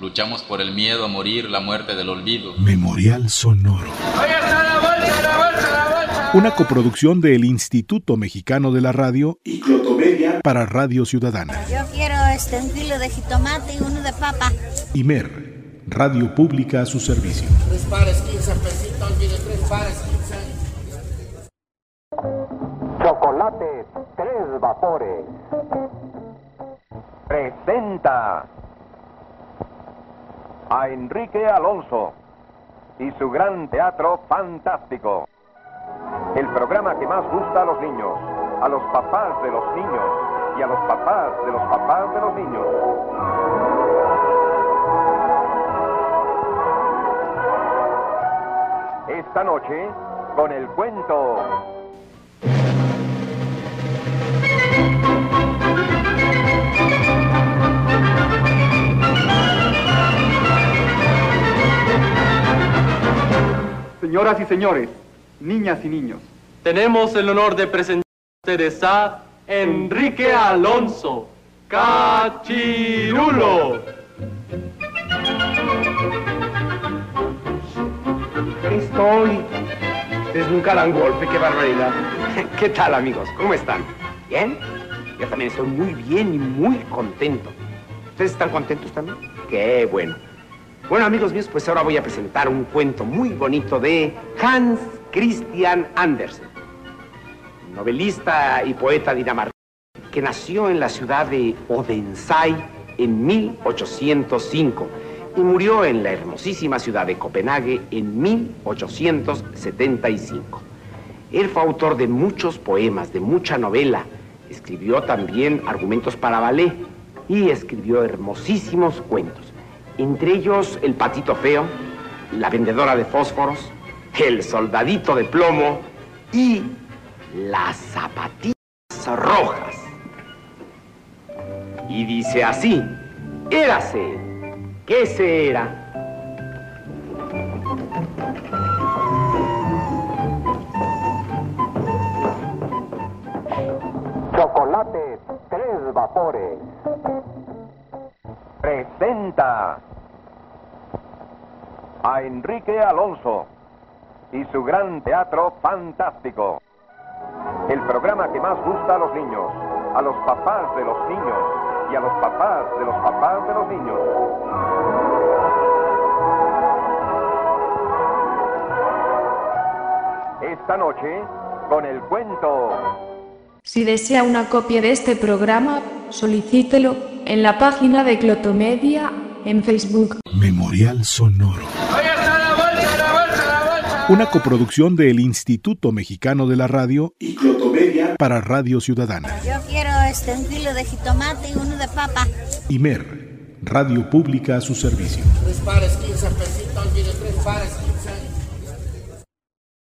Luchamos por el miedo a morir, la muerte del olvido. Memorial Sonoro. Una coproducción del Instituto Mexicano de la Radio y Clotomedia para Radio Ciudadana. Yo quiero este, un kilo de jitomate y uno de papa. Imer, Radio Pública a su servicio. Tres pares, 15 pesitos, mire, tres pares, 15. Chocolate Tres Vapores. Presenta a Enrique Alonso y su gran teatro fantástico. El programa que más gusta a los niños, a los papás de los niños y a los papás de los papás de los niños. Esta noche, con el cuento Señoras y señores, niñas y niños, Tenemos el honor de presentar a ustedes a Enrique Alonso Cachirulo. Estoy desde un gran golpe, qué barbaridad. ¿Qué tal, amigos? ¿Cómo están? ¿Bien? Yo también estoy muy bien y muy contento. ¿Ustedes están contentos también? Qué bueno. Bueno, amigos míos, pues ahora voy a presentar un cuento muy bonito de Hans Christian Andersen, novelista y poeta dinamarqués, que nació en la ciudad de Odensay en 1805 y murió en la hermosísima ciudad de Copenhague en 1875. Él fue autor de muchos poemas, de mucha novela, escribió también argumentos para ballet y escribió hermosísimos cuentos, entre ellos El patito feo, La vendedora de fósforos, El soldadito de plomo y Las zapatillas rojas. Y dice así, érase, ¿qué se era? Chocolate Tres Vapores. Presenta a Enrique Alonso y su gran teatro fantástico. El programa que más gusta a los niños, a los papás de los niños y a los papás de los papás de los niños. Esta noche, con el cuento Si desea una copia de este programa, solicítelo en la página de Clotomedia en Facebook. Memorial Sonoro. Una coproducción del Instituto Mexicano de la Radio y Clotomedia para Radio Ciudadana. Yo quiero este, un kilo de jitomate y uno de papa. Imer, Radio Pública a su servicio. Tres pares, 15 pesitos, mire, tres pares, 15.